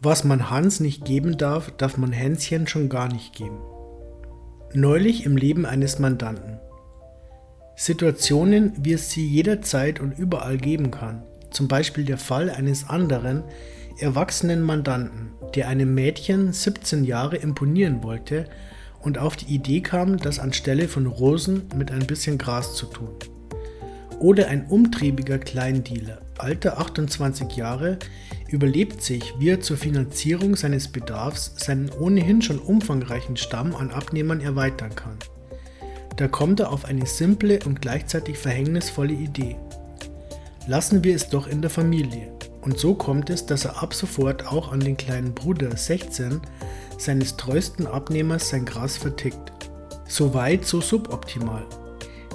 Was man Hans nicht geben darf, darf man Hänschen schon gar nicht geben. Neulich im Leben eines Mandanten. Situationen, wie es sie jederzeit und überall geben kann. Zum Beispiel der Fall eines anderen, erwachsenen Mandanten, der einem Mädchen 17 Jahre imponieren wollte und auf die Idee kam, das anstelle von Rosen mit ein bisschen Gras zu tun. Oder ein umtriebiger Kleindealer, Alter 28 Jahre, überlebt sich, wie er zur Finanzierung seines Bedarfs seinen ohnehin schon umfangreichen Stamm an Abnehmern erweitern kann. Da kommt er auf eine simple und gleichzeitig verhängnisvolle Idee. Lassen wir es doch in der Familie. Und so kommt es, dass er ab sofort auch an den kleinen Bruder 16 seines treuesten Abnehmers sein Gras vertickt. So weit, so suboptimal.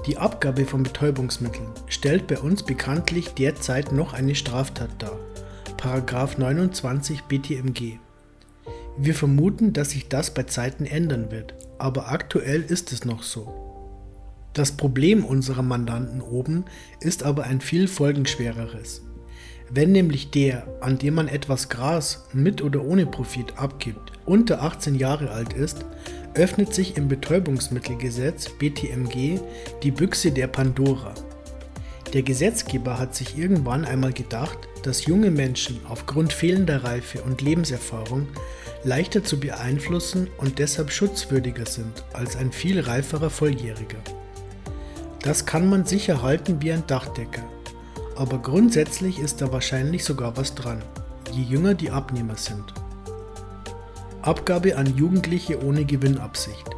Die Abgabe von Betäubungsmitteln stellt bei uns bekanntlich derzeit noch eine Straftat dar. Paragraph 29 BTMG. Wir vermuten, dass sich das bei Zeiten ändern wird, aber aktuell ist es noch so. Das Problem unserer Mandanten oben ist aber ein viel folgenschwereres. Wenn nämlich der, an dem man etwas Gras mit oder ohne Profit abgibt, unter 18 Jahre alt ist, öffnet sich im Betäubungsmittelgesetz BTMG die Büchse der Pandora. Der Gesetzgeber hat sich irgendwann einmal gedacht, dass junge Menschen aufgrund fehlender Reife und Lebenserfahrung leichter zu beeinflussen und deshalb schutzwürdiger sind als ein viel reiferer Volljähriger. Das kann man sicher halten wie ein Dachdecker, aber grundsätzlich ist da wahrscheinlich sogar was dran, je jünger die Abnehmer sind. Abgabe an Jugendliche ohne Gewinnabsicht.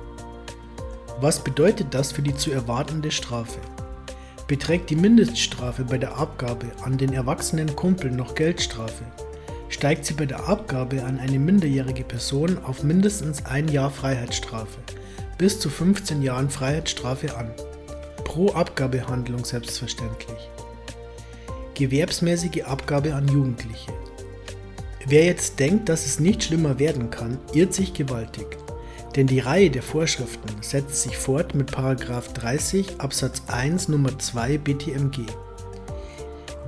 Was bedeutet das für die zu erwartende Strafe? Beträgt die Mindeststrafe bei der Abgabe an den erwachsenen Kumpel noch Geldstrafe, steigt sie bei der Abgabe an eine minderjährige Person auf mindestens ein Jahr Freiheitsstrafe bis zu 15 Jahren Freiheitsstrafe an. Pro Abgabehandlung selbstverständlich gewerbsmäßige Abgabe an Jugendliche. Wer jetzt denkt, dass es nicht schlimmer werden kann, irrt sich gewaltig. Denn die Reihe der Vorschriften setzt sich fort mit 30 Absatz 1 Nummer 2 BTMG.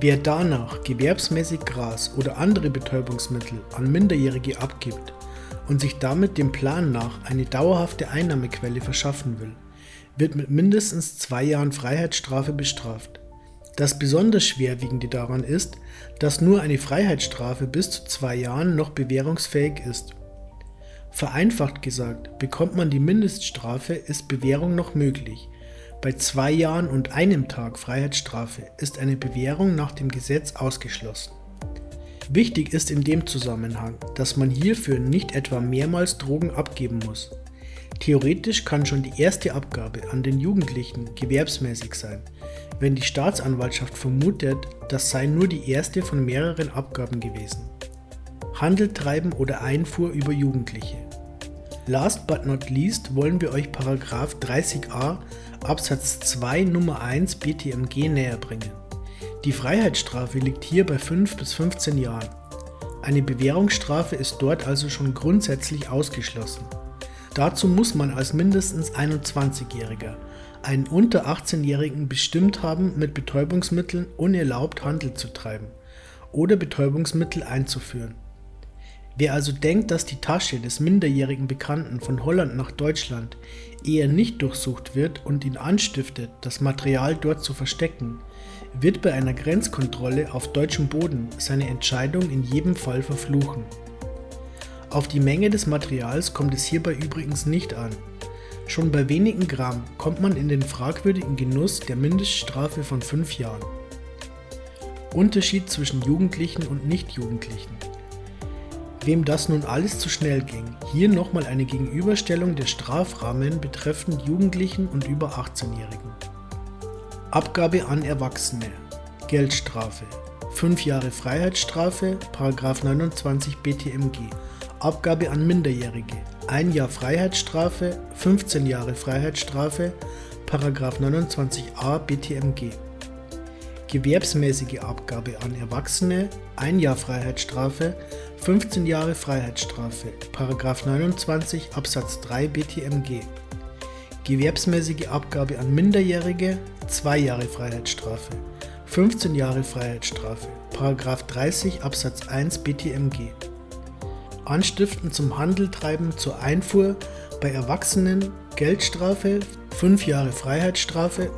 Wer danach gewerbsmäßig Gras oder andere Betäubungsmittel an Minderjährige abgibt und sich damit dem Plan nach eine dauerhafte Einnahmequelle verschaffen will, wird mit mindestens zwei Jahren Freiheitsstrafe bestraft. Das besonders Schwerwiegende daran ist, dass nur eine Freiheitsstrafe bis zu zwei Jahren noch bewährungsfähig ist. Vereinfacht gesagt, bekommt man die Mindeststrafe, ist Bewährung noch möglich. Bei zwei Jahren und einem Tag Freiheitsstrafe ist eine Bewährung nach dem Gesetz ausgeschlossen. Wichtig ist in dem Zusammenhang, dass man hierfür nicht etwa mehrmals Drogen abgeben muss. Theoretisch kann schon die erste Abgabe an den Jugendlichen gewerbsmäßig sein, wenn die Staatsanwaltschaft vermutet, das sei nur die erste von mehreren Abgaben gewesen. Handel treiben oder Einfuhr über Jugendliche. Last but not least wollen wir euch Paragraph 30a Absatz 2 Nummer 1 BTMG näher bringen. Die Freiheitsstrafe liegt hier bei 5 bis 15 Jahren. Eine Bewährungsstrafe ist dort also schon grundsätzlich ausgeschlossen. Dazu muss man als mindestens 21-Jähriger einen unter 18-Jährigen bestimmt haben, mit Betäubungsmitteln unerlaubt Handel zu treiben oder Betäubungsmittel einzuführen. Wer also denkt, dass die Tasche des minderjährigen Bekannten von Holland nach Deutschland eher nicht durchsucht wird und ihn anstiftet, das Material dort zu verstecken, wird bei einer Grenzkontrolle auf deutschem Boden seine Entscheidung in jedem Fall verfluchen. Auf die Menge des Materials kommt es hierbei übrigens nicht an. Schon bei wenigen Gramm kommt man in den fragwürdigen Genuss der Mindeststrafe von 5 Jahren. Unterschied zwischen Jugendlichen und Nichtjugendlichen. Wem das nun alles zu schnell ging, hier nochmal eine Gegenüberstellung der Strafrahmen betreffend Jugendlichen und über 18-Jährigen. Abgabe an Erwachsene. Geldstrafe. 5 Jahre Freiheitsstrafe, 29 BTMG. Abgabe an Minderjährige ein Jahr Freiheitsstrafe, 15 Jahre Freiheitsstrafe, 29a BTMG. Gewerbsmäßige Abgabe an Erwachsene, ein Jahr Freiheitsstrafe, 15 Jahre Freiheitsstrafe, 29 Absatz 3 BTMG. Gewerbsmäßige Abgabe an Minderjährige, 2 Jahre Freiheitsstrafe, 15 Jahre Freiheitsstrafe, 30 Absatz 1 BTMG. Anstiften zum Handel treiben zur Einfuhr bei Erwachsenen Geldstrafe, 5 Jahre Freiheitsstrafe,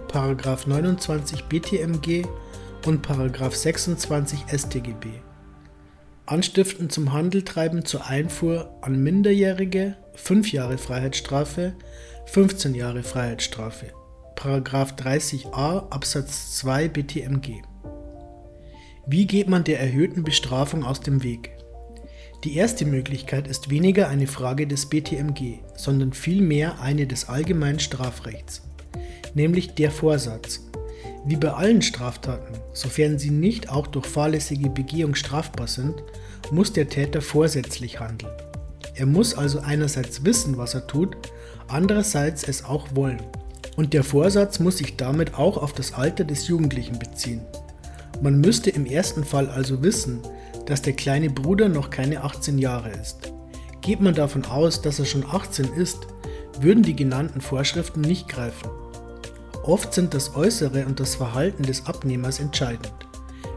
29 BTMG und 26 StGB. Anstiften zum Handel treiben zur Einfuhr an Minderjährige, 5 Jahre Freiheitsstrafe, 15 Jahre Freiheitsstrafe. 30a Absatz 2 BTMG. Wie geht man der erhöhten Bestrafung aus dem Weg? Die erste Möglichkeit ist weniger eine Frage des BTMG, sondern vielmehr eine des allgemeinen Strafrechts, nämlich der Vorsatz. Wie bei allen Straftaten, sofern sie nicht auch durch fahrlässige Begehung strafbar sind, muss der Täter vorsätzlich handeln. Er muss also einerseits wissen, was er tut, andererseits es auch wollen. Und der Vorsatz muss sich damit auch auf das Alter des Jugendlichen beziehen. Man müsste im ersten Fall also wissen, dass der kleine Bruder noch keine 18 Jahre ist. Geht man davon aus, dass er schon 18 ist, würden die genannten Vorschriften nicht greifen. Oft sind das Äußere und das Verhalten des Abnehmers entscheidend.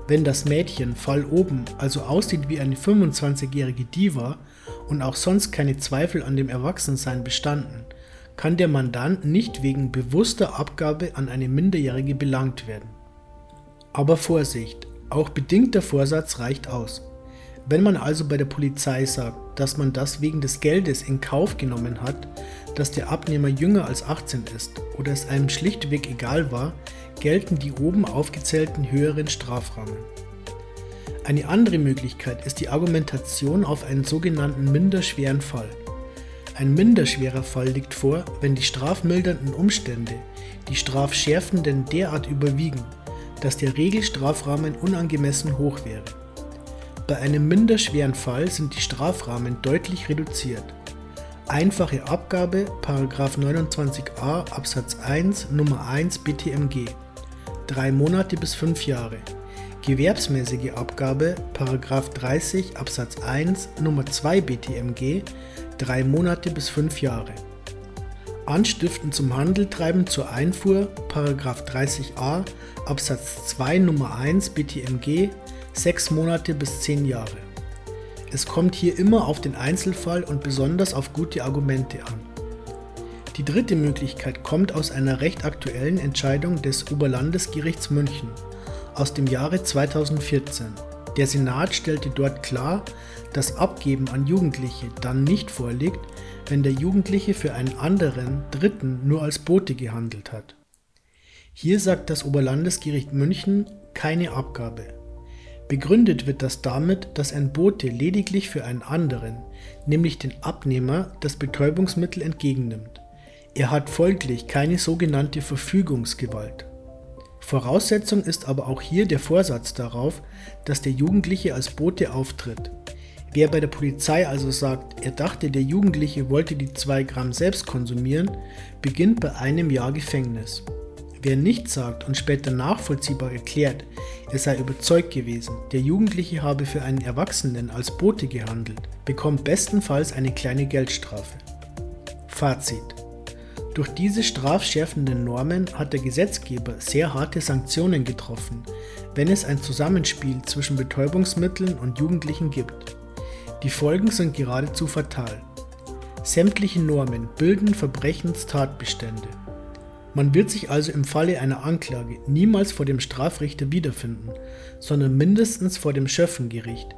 Wenn das Mädchen Fall oben also aussieht wie eine 25-jährige Diva und auch sonst keine Zweifel an dem Erwachsensein bestanden, kann der Mandant nicht wegen bewusster Abgabe an eine Minderjährige belangt werden. Aber Vorsicht, auch bedingter Vorsatz reicht aus. Wenn man also bei der Polizei sagt, dass man das wegen des Geldes in Kauf genommen hat, dass der Abnehmer jünger als 18 ist oder es einem schlichtweg egal war, gelten die oben aufgezählten höheren Strafrahmen. Eine andere Möglichkeit ist die Argumentation auf einen sogenannten minderschweren Fall. Ein minderschwerer Fall liegt vor, wenn die strafmildernden Umstände die strafschärfenden derart überwiegen, dass der Regelstrafrahmen unangemessen hoch wäre. Bei einem minderschweren Fall sind die Strafrahmen deutlich reduziert. Einfache Abgabe 29a Absatz 1 Nummer 1 BTMG 3 Monate bis 5 Jahre. Gewerbsmäßige Abgabe 30 Absatz 1 Nummer 2 BTMG 3 Monate bis 5 Jahre. Anstiften zum Handel treiben zur Einfuhr 30a Absatz 2 Nummer 1 BTMG 6 Monate bis 10 Jahre. Es kommt hier immer auf den Einzelfall und besonders auf gute Argumente an. Die dritte Möglichkeit kommt aus einer recht aktuellen Entscheidung des Oberlandesgerichts München aus dem Jahre 2014. Der Senat stellte dort klar, dass Abgeben an Jugendliche dann nicht vorliegt, wenn der Jugendliche für einen anderen, Dritten nur als Bote gehandelt hat. Hier sagt das Oberlandesgericht München keine Abgabe. Begründet wird das damit, dass ein Bote lediglich für einen anderen, nämlich den Abnehmer, das Betäubungsmittel entgegennimmt. Er hat folglich keine sogenannte Verfügungsgewalt. Voraussetzung ist aber auch hier der Vorsatz darauf, dass der Jugendliche als Bote auftritt. Wer bei der Polizei also sagt, er dachte, der Jugendliche wollte die 2 Gramm selbst konsumieren, beginnt bei einem Jahr Gefängnis. Wer nicht sagt und später nachvollziehbar erklärt, er sei überzeugt gewesen, der Jugendliche habe für einen Erwachsenen als Bote gehandelt, bekommt bestenfalls eine kleine Geldstrafe. Fazit durch diese strafschärfenden Normen hat der Gesetzgeber sehr harte Sanktionen getroffen, wenn es ein Zusammenspiel zwischen Betäubungsmitteln und Jugendlichen gibt. Die Folgen sind geradezu fatal. Sämtliche Normen bilden Verbrechenstatbestände. Man wird sich also im Falle einer Anklage niemals vor dem Strafrichter wiederfinden, sondern mindestens vor dem Schöffengericht,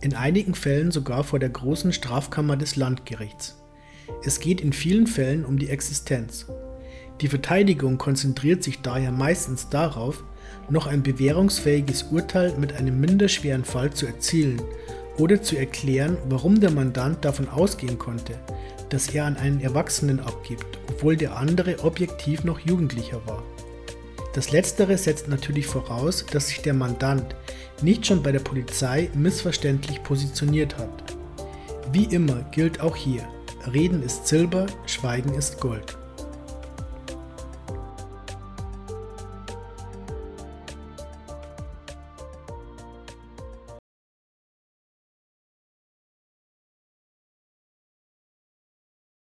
in einigen Fällen sogar vor der großen Strafkammer des Landgerichts. Es geht in vielen Fällen um die Existenz. Die Verteidigung konzentriert sich daher meistens darauf, noch ein bewährungsfähiges Urteil mit einem minderschweren Fall zu erzielen oder zu erklären, warum der Mandant davon ausgehen konnte, dass er an einen Erwachsenen abgibt, obwohl der andere objektiv noch Jugendlicher war. Das Letztere setzt natürlich voraus, dass sich der Mandant nicht schon bei der Polizei missverständlich positioniert hat. Wie immer gilt auch hier, Reden ist Silber, Schweigen ist Gold.